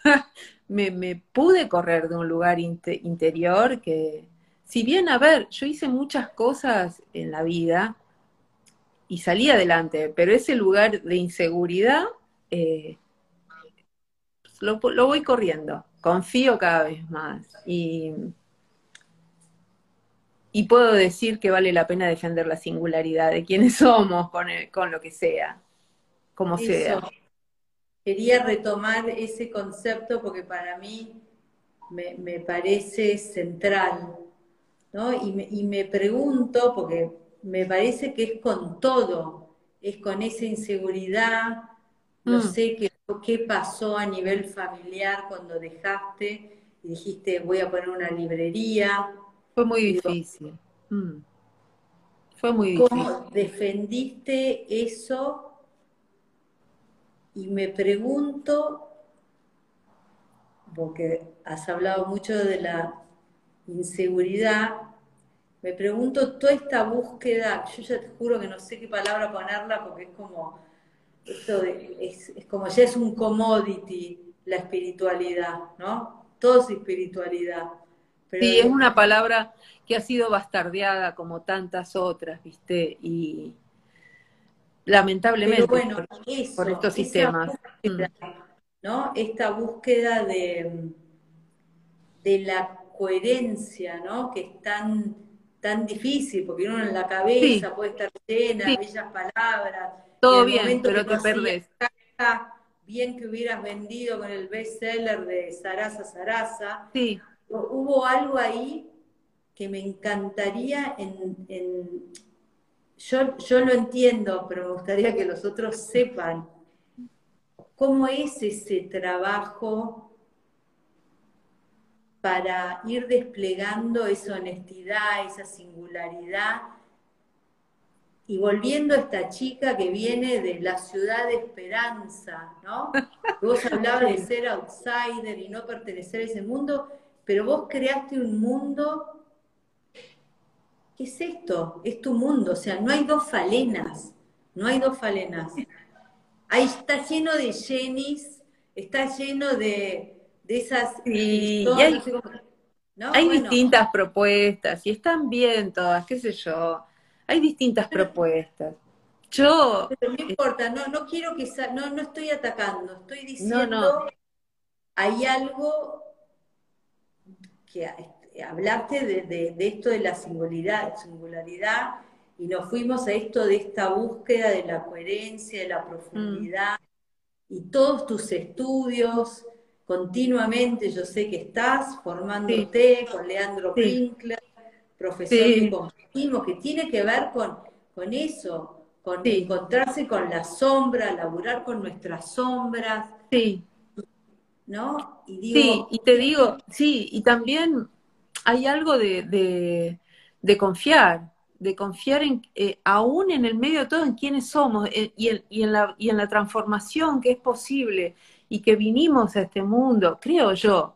[laughs] me, pude correr de un lugar interior que, si bien, a ver, yo hice muchas cosas en la vida y salí adelante, pero ese lugar de inseguridad eh, lo, lo voy corriendo, confío cada vez más y y puedo decir que vale la pena defender la singularidad de quienes [laughs] somos con, con lo que sea, como sea. Quería retomar ese concepto porque para mí me, parece central, ¿no? Y me, y me pregunto, porque me parece que es con todo, es con esa inseguridad, no mm. sé qué, qué pasó a nivel familiar cuando dejaste y dijiste voy a poner una librería, fue muy difícil. Mm. Fue muy difícil. ¿Cómo defendiste eso? Y me pregunto, porque has hablado mucho de la inseguridad, me pregunto toda esta búsqueda, yo ya te juro que no sé qué palabra ponerla porque es como, esto es, es como ya es un commodity la espiritualidad, ¿no? Todo es espiritualidad sí, es una palabra que ha sido bastardeada como tantas otras, ¿viste? Y lamentablemente bueno, por, estos sistemas. Mm. ¿no? Esta búsqueda de, de la coherencia, ¿no? Que es tan, tan difícil, porque uno en la cabeza puede estar llena, de bellas palabras. Todo bien, pero te perdés. Bien que hubieras vendido con el bestseller de Sarasa Sarasa. Sí hubo algo ahí que me encantaría en, yo, yo lo entiendo, pero me gustaría que los otros sepan. Cómo es ese trabajo para ir desplegando esa honestidad, esa singularidad y volviendo a esta chica que viene de la ciudad de esperanza, ¿no? [laughs] Vos hablabas de ser outsider y no pertenecer a ese mundo, pero vos creaste un mundo, ¿qué es esto? Es tu mundo, o sea, no hay dos falenas, no hay dos falenas. Ahí está lleno de Jennys, está lleno de, esas... y hay, hay distintas propuestas y están bien todas, qué sé yo. Hay distintas propuestas. Yo. Pero no importa, no, no quiero que. No, no estoy atacando, estoy diciendo. No, no. Hay algo que este, hablaste de, esto de la singularidad, singularidad y nos fuimos a esto de esta búsqueda de la coherencia, de la profundidad y todos tus estudios continuamente, yo sé que estás formándote con Leandro Pinkler, profesor de continuo, que tiene que ver con, con eso, con encontrarse con la sombra, laburar con nuestras sombras. Sí. ¿No? Y sí, y te digo, sí, y también hay algo de, confiar, de confiar en, eh, aún en el medio de todo, en quiénes somos eh, y, en, la, y en la transformación que es posible y que vinimos a este mundo, creo yo,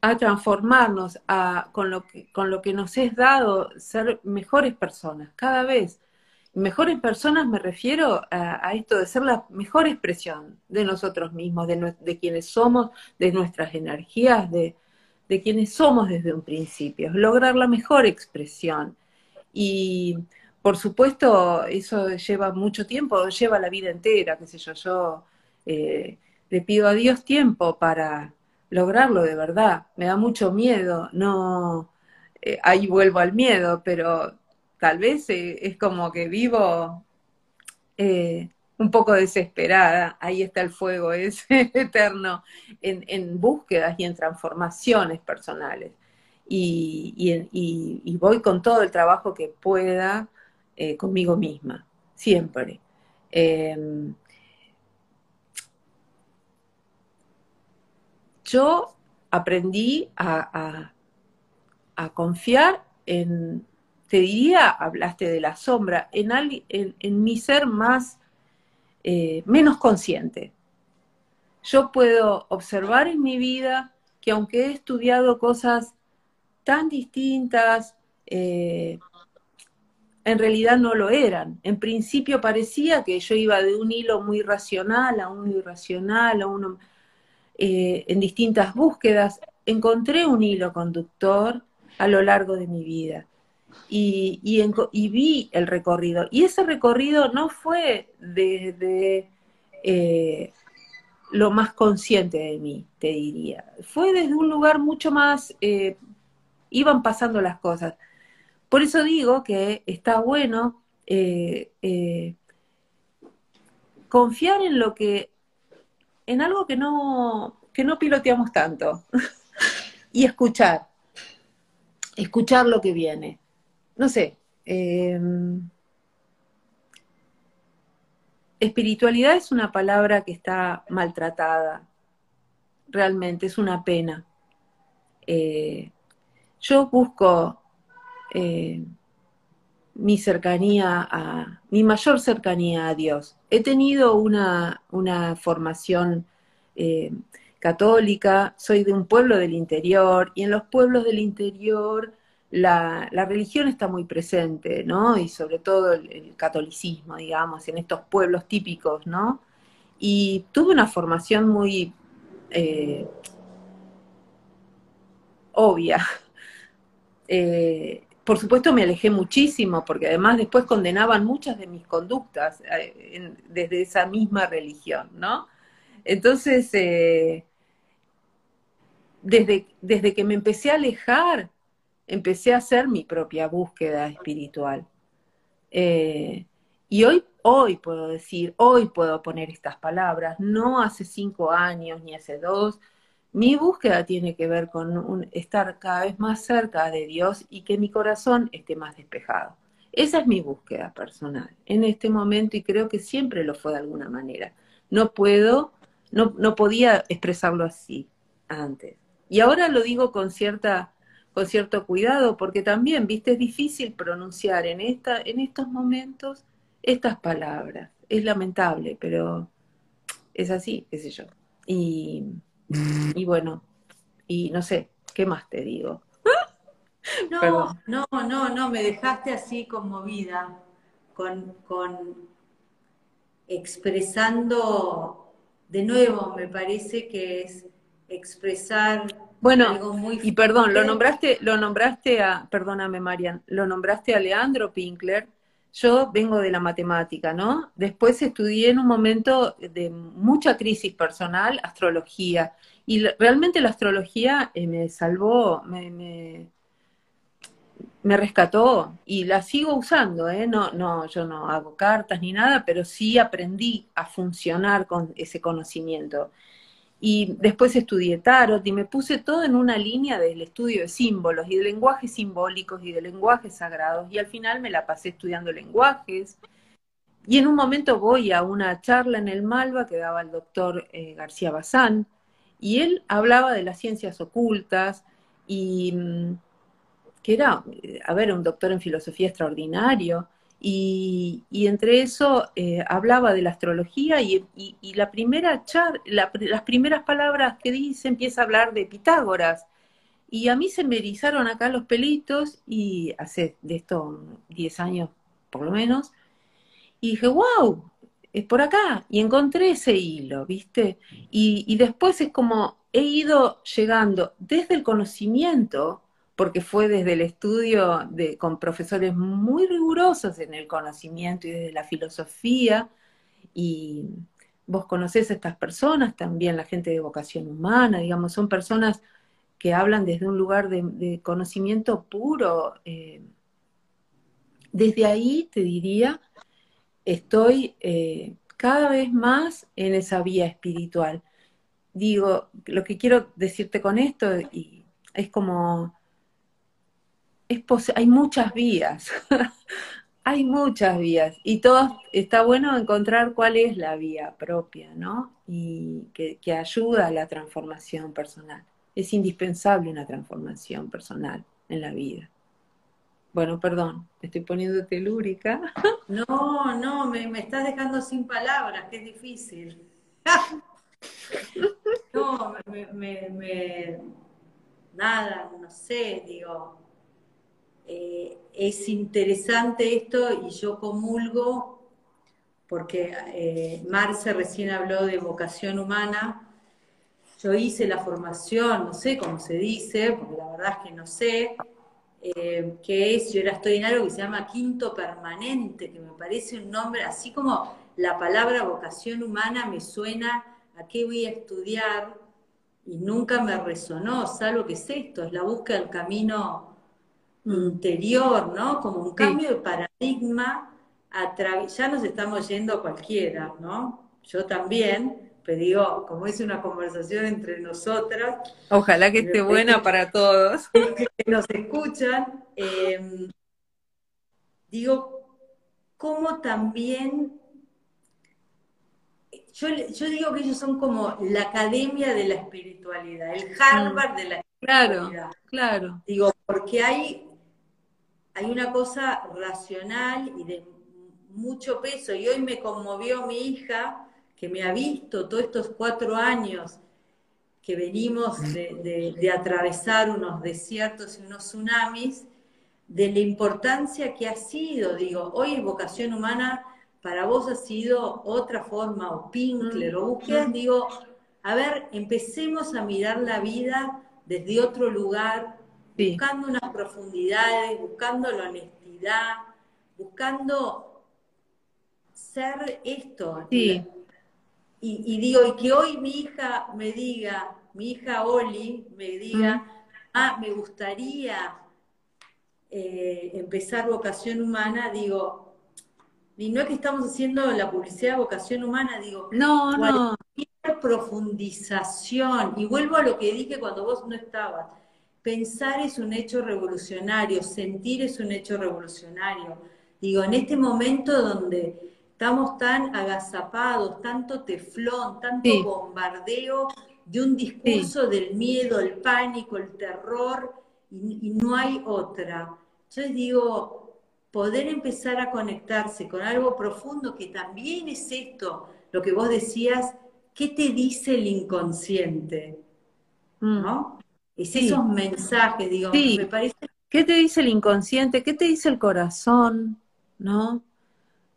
a transformarnos a, con, lo que, con lo que nos es dado, ser mejores personas, cada vez Mejores personas me refiero a, esto de ser la mejor expresión de nosotros mismos, de, quienes somos, de nuestras energías, de, quienes somos desde un principio, lograr la mejor expresión. Y por supuesto, eso lleva mucho tiempo, lleva la vida entera, qué sé yo, yo eh, le pido a Dios tiempo para lograrlo de verdad. Me da mucho miedo, no, eh, ahí vuelvo al miedo, pero tal vez eh, es como que vivo un poco desesperada, ahí está el fuego, [laughs] es eterno, en, búsquedas y en transformaciones personales. Y, voy con todo el trabajo que pueda eh, conmigo misma, siempre. Em, yo aprendí a, confiar en, te diría, hablaste de la sombra, en, mi ser más eh, menos consciente. Yo puedo observar en mi vida que aunque he estudiado cosas tan distintas, eh, en realidad no lo eran. En principio parecía que yo iba de un hilo muy racional a uno irracional, a uno, eh, en distintas búsquedas. Encontré un hilo conductor a lo largo de mi vida y, vi el recorrido. Y ese recorrido no fue desde eh, lo más consciente de mí, te diría. Fue desde un lugar mucho más, eh, iban pasando las cosas. Por eso digo que está bueno eh, confiar en lo que, en algo que no, que no piloteamos tanto. [laughs] y escuchar, escuchar lo que viene no sé, em, espiritualidad es una palabra que está maltratada, realmente es una pena. Eh, yo busco eh, mi cercanía a, mi mayor cercanía a Dios. He tenido una, formación eh, católica, soy de un pueblo del interior y en los pueblos del interior la, religión está muy presente, ¿no? Y sobre todo el, catolicismo, digamos, en estos pueblos típicos, ¿no? Y tuve una formación muy eh, obvia. [laughs] Eh, por supuesto me alejé muchísimo, porque además después condenaban muchas de mis conductas eh, desde esa misma religión, ¿no? Entonces, desde, desde que me empecé a alejar, empecé a hacer mi propia búsqueda espiritual. Eh, y hoy, hoy puedo decir, hoy puedo poner estas palabras, no hace cinco años ni hace dos. Mi búsqueda tiene que ver con estar cada vez más cerca de Dios y que mi corazón esté más despejado. Esa es mi búsqueda personal en este momento y creo que siempre lo fue de alguna manera. No puedo, no, no podía expresarlo así antes. Y ahora lo digo con cierta con cierto cuidado, porque también, viste, es difícil pronunciar en, esta, en estos momentos estas palabras. Es lamentable, pero es así, qué sé yo. Y, y bueno, y no sé, ¿qué más te digo? [laughs] No, no, no, no, me dejaste así conmovida, con, con expresando, de nuevo, me parece que es expresar bueno, y perdón, lo nombraste, lo nombraste a, perdóname Marian, lo nombraste a Leandro Pinkler. Yo vengo de la matemática, ¿no? Después estudié en un momento de mucha crisis personal astrología. Y realmente la astrología eh, me salvó, me, me, me, rescató y la sigo usando, ¿eh? No, no, yo no hago cartas ni nada, pero sí aprendí a funcionar con ese conocimiento. Y después estudié tarot y me puse todo en una línea del estudio de símbolos y de lenguajes simbólicos y de lenguajes sagrados. Y al final me la pasé estudiando lenguajes. Y en un momento voy a una charla en el Malva que daba el doctor eh, García Bazán y él hablaba de las ciencias ocultas y mm, que era, a ver, un doctor en filosofía extraordinario y, entre eso eh, hablaba de la astrología y, la primera char, las primeras palabras que dice empieza a hablar de Pitágoras. Y a mí se me erizaron acá los pelitos y hace de esto 10 años por lo menos. Y dije, wow, es por acá. Y encontré ese hilo, ¿viste? Y, y después es como he ido llegando desde el conocimiento porque fue desde el estudio con profesores muy rigurosos en el conocimiento y desde la filosofía, y vos conocés a estas personas, también la gente de vocación humana, digamos, son personas que hablan desde un lugar de, conocimiento puro. Eh, desde ahí te diría, estoy eh, cada vez más en esa vía espiritual. Digo, lo que quiero decirte con esto y es como hay muchas vías, [laughs] hay muchas vías y todo está bueno encontrar cuál es la vía propia, ¿no? Y que, ayuda a la transformación personal. Es indispensable una transformación personal en la vida. Bueno, perdón, estoy poniendo telúrica. [laughs] No, no, me, estás dejando sin palabras, que es difícil. [laughs] no, me, nada, no sé, digo, eh, es interesante esto y yo comulgo porque eh, Marce recién habló de vocación humana. Yo hice la formación, no sé cómo se dice, porque la verdad es que no sé, eh, que es, yo ahora estoy en algo que se llama quinto permanente, que me parece un nombre, así como la palabra vocación humana me suena a qué voy a estudiar y nunca me resonó, salvo que es esto, es la búsqueda del camino interior, ¿no? Como un cambio de paradigma, ya nos estamos yendo a cualquiera, ¿no? Yo también, pero digo, como es una conversación entre nosotras. Ojalá que esté buena para todos. [laughs] Que nos escuchan, em, digo, cómo también yo, yo, digo que ellos son como la academia de la espiritualidad, el Harvard de la espiritualidad. Claro, claro. Digo, porque hay hay una cosa racional y de mucho peso. Y hoy me conmovió mi hija, que me ha visto todos estos cuatro años que venimos de, atravesar unos desiertos y unos tsunamis, de la importancia que ha sido, digo, hoy vocación humana para vos ha sido otra forma, o Pinkler, o búsqueda, digo, a ver, empecemos a mirar la vida desde otro lugar, buscando unas profundidades, buscando la honestidad, buscando ser esto. Sí. Y, digo, y que hoy mi hija me diga, mi hija Oli me diga, ah, me gustaría eh, empezar vocación humana, digo, y no es que estamos haciendo la publicidad de vocación humana, digo, no, no. profundización, y vuelvo a lo que dije cuando vos no estabas, pensar es un hecho revolucionario, sentir es un hecho revolucionario. Digo, en este momento donde estamos tan agazapados, tanto teflón, tanto bombardeo de un discurso del miedo, el pánico, el terror, y, no hay otra. Yo digo, poder empezar a conectarse con algo profundo que también es esto, lo que vos decías, ¿qué te dice el inconsciente? Mm. ¿No? Es esos mensajes, digo, me parece... ¿Qué te dice el inconsciente? ¿Qué te dice el corazón? ¿No?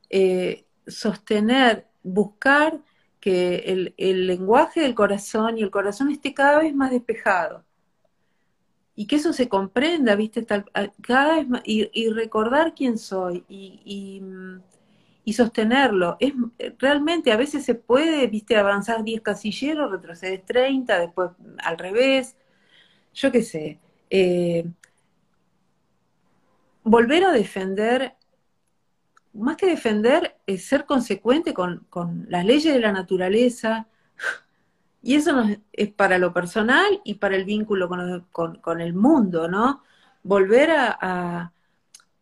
Eh, sostener, buscar que el, lenguaje del corazón y el corazón esté cada vez más despejado. Y que eso se comprenda, ¿viste? cada vez más, y, recordar quién soy y, y, sostenerlo. Es, realmente a veces se puede, ¿viste? Avanzar 10 casilleros, retrocedes 30, después al revés yo qué sé, eh, volver a defender, más que defender, es ser consecuente con, las leyes de la naturaleza, y eso es para lo personal y para el vínculo con, el mundo, ¿no? Volver a,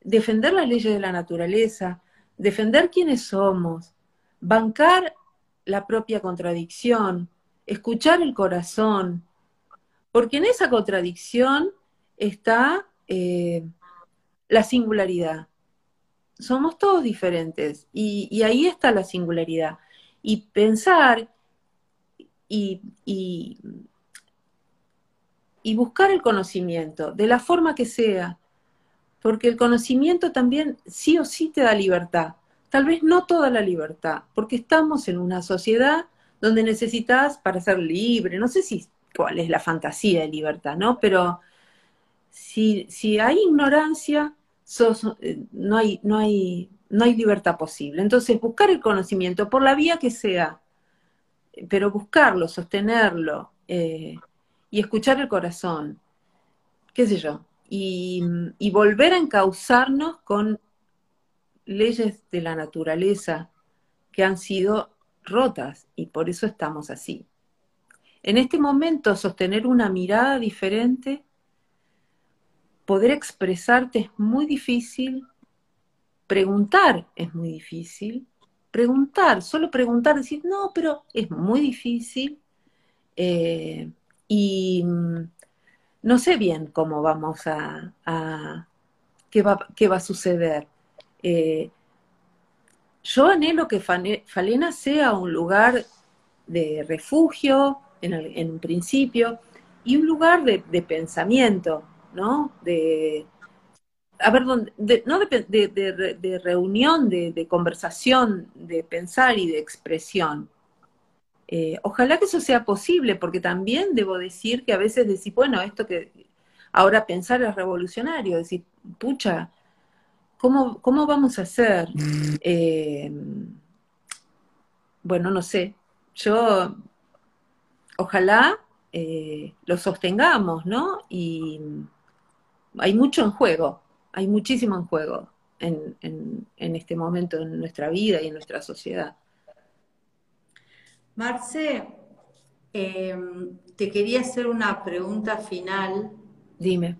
defender las leyes de la naturaleza, defender quiénes somos, bancar la propia contradicción, escuchar el corazón, porque en esa contradicción está eh, la singularidad. Somos todos diferentes y, ahí está la singularidad. Y pensar y, y, buscar el conocimiento, de la forma que sea, porque el conocimiento también sí o sí te da libertad. Tal vez no toda la libertad, porque estamos en una sociedad donde necesitas para ser libre, no sé si cuál es la fantasía de libertad, ¿no? Pero Si, si hay ignorancia, eh, no, hay, no, hay, no hay libertad posible. Entonces, buscar el conocimiento por la vía que sea, pero buscarlo, sostenerlo eh, y escuchar el corazón, qué sé yo, y, y volver a encauzarnos con leyes de la naturaleza que han sido rotas y por eso estamos así. En este momento, sostener una mirada diferente poder expresarte es muy difícil, preguntar es muy difícil, preguntar, solo preguntar, decir, no, pero es muy difícil eh, y mm, no sé bien cómo vamos a, qué, va, qué, va, a suceder. Eh, yo anhelo que Falena sea un lugar de refugio en, un principio y un lugar de pensamiento, ¿no? De, a ver, de, no de, de, reunión, de, conversación, de pensar y de expresión. Eh, ojalá que eso sea posible, porque también debo decir que a veces decir, bueno, esto que ahora pensar es revolucionario, decir, pucha, ¿cómo, cómo vamos a hacer? Eh, bueno, no sé, yo ojalá eh, lo sostengamos, ¿no? Y hay mucho en juego, hay muchísimo en juego en, este momento en nuestra vida y en nuestra sociedad. Marce, em, te quería hacer una pregunta final. Dime.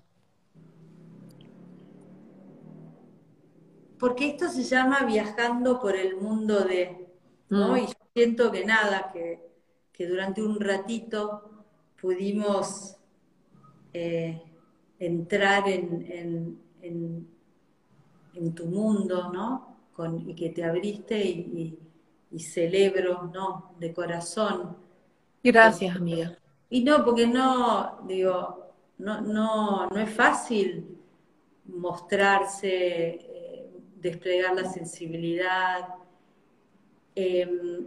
Porque esto se llama viajando por el mundo de, ¿no? Mm. Y siento que nada, que, durante un ratito pudimos eh, entrar en, en, tu mundo, ¿no? Con, y que te abriste y, celebro, ¿no? De corazón. Gracias, amiga. Y no, porque no, digo, no, no, no es fácil mostrarse, eh, desplegar la sensibilidad. Em,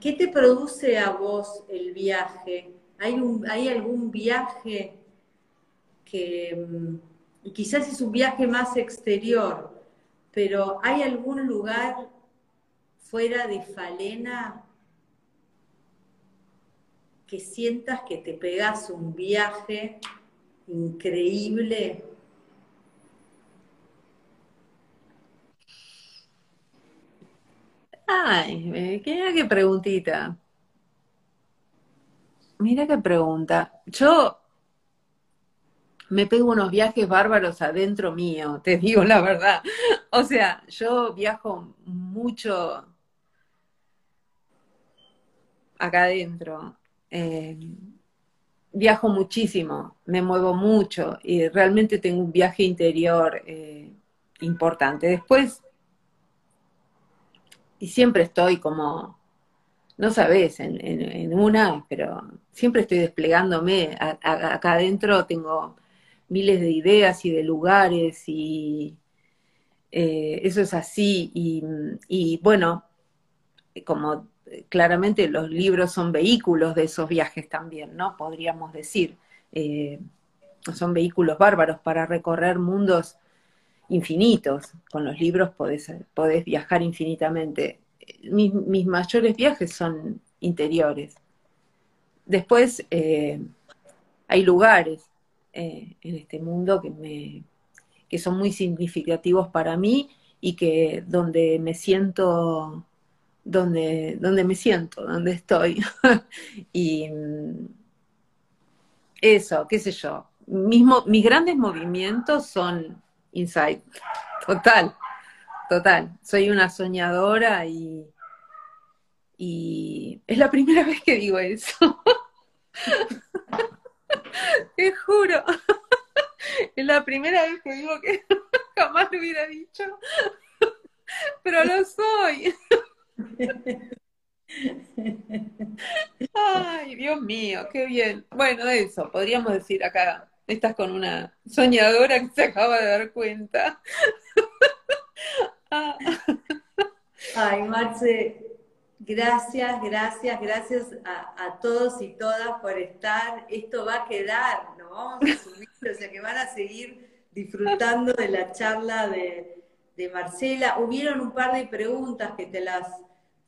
¿Qué te produce a vos el viaje? ¿Hay, algún viaje que mm, quizás es un viaje más exterior, pero hay algún lugar fuera de Falena que sientas que te pegas un viaje increíble? Ay, qué, qué preguntita. Mira qué pregunta. Yo me pego unos viajes bárbaros adentro mío, te digo la verdad. O sea, yo viajo mucho acá adentro. Eh, viajo muchísimo, me muevo mucho y realmente tengo un viaje interior eh, importante. Después, y siempre estoy como no sabes, en, una, pero siempre estoy desplegándome. acá adentro tengo miles de ideas y de lugares y eh, eso es así. Y, bueno, como claramente los libros son vehículos de esos viajes también, ¿no? Podríamos decir. Eh, son vehículos bárbaros para recorrer mundos infinitos. Con los libros podés, podés viajar infinitamente mis, mayores viajes son interiores. Después eh, hay lugares eh, en este mundo que, me, que son muy significativos para mí y que donde me siento, donde, donde me siento, donde estoy. [laughs] y eso, qué sé yo. Mismo, mis grandes movimientos son inside, total total. Soy una soñadora y, y es la primera [laughs] vez que digo eso. [laughs] Te juro. [laughs] Es la primera vez que digo que jamás lo hubiera dicho, pero lo soy. Ay, Dios mío, qué bien. Bueno, eso, podríamos decir acá, estás con una soñadora que se acaba de dar cuenta. [laughs] Ay, Marce, Gracias, gracias, gracias a, todos y todas por estar. Esto va a quedar, ¿no? Vamos a subir, o sea que van a seguir disfrutando de la charla de, Marcela. Hubieron un par de preguntas que te las,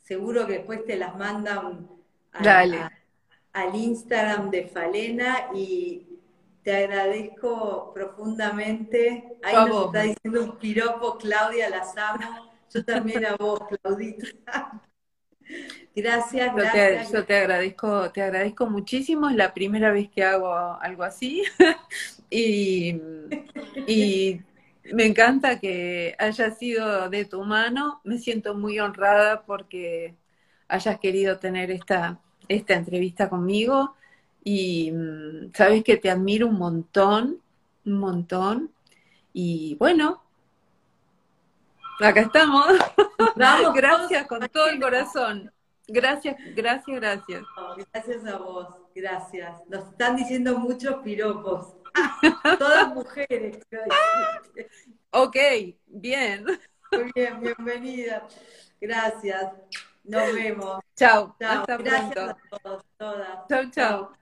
seguro que después te las mandan al Instagram de Falena y te agradezco profundamente. Ahí nos está diciendo un piropo, Claudia, las amo. Yo también a vos, Claudita. [laughs] Gracias, gracias. Yo te, agradezco, te agradezco muchísimo. Es la primera vez que hago algo así. [laughs] y, me encanta que haya sido de tu mano. Me siento muy honrada porque hayas querido tener esta, esta entrevista conmigo. Y mm, sabes que te admiro un montón, un montón. Y bueno, acá estamos. [laughs] Gracias con todo el corazón. Gracias, gracias, gracias. gracias a vos, gracias. Nos están diciendo muchos piropos. [laughs] Todas mujeres. ok, bien. Muy bien, bienvenida. Gracias. Nos vemos. Chao. Hasta gracias a todos, todas. Chao, chao.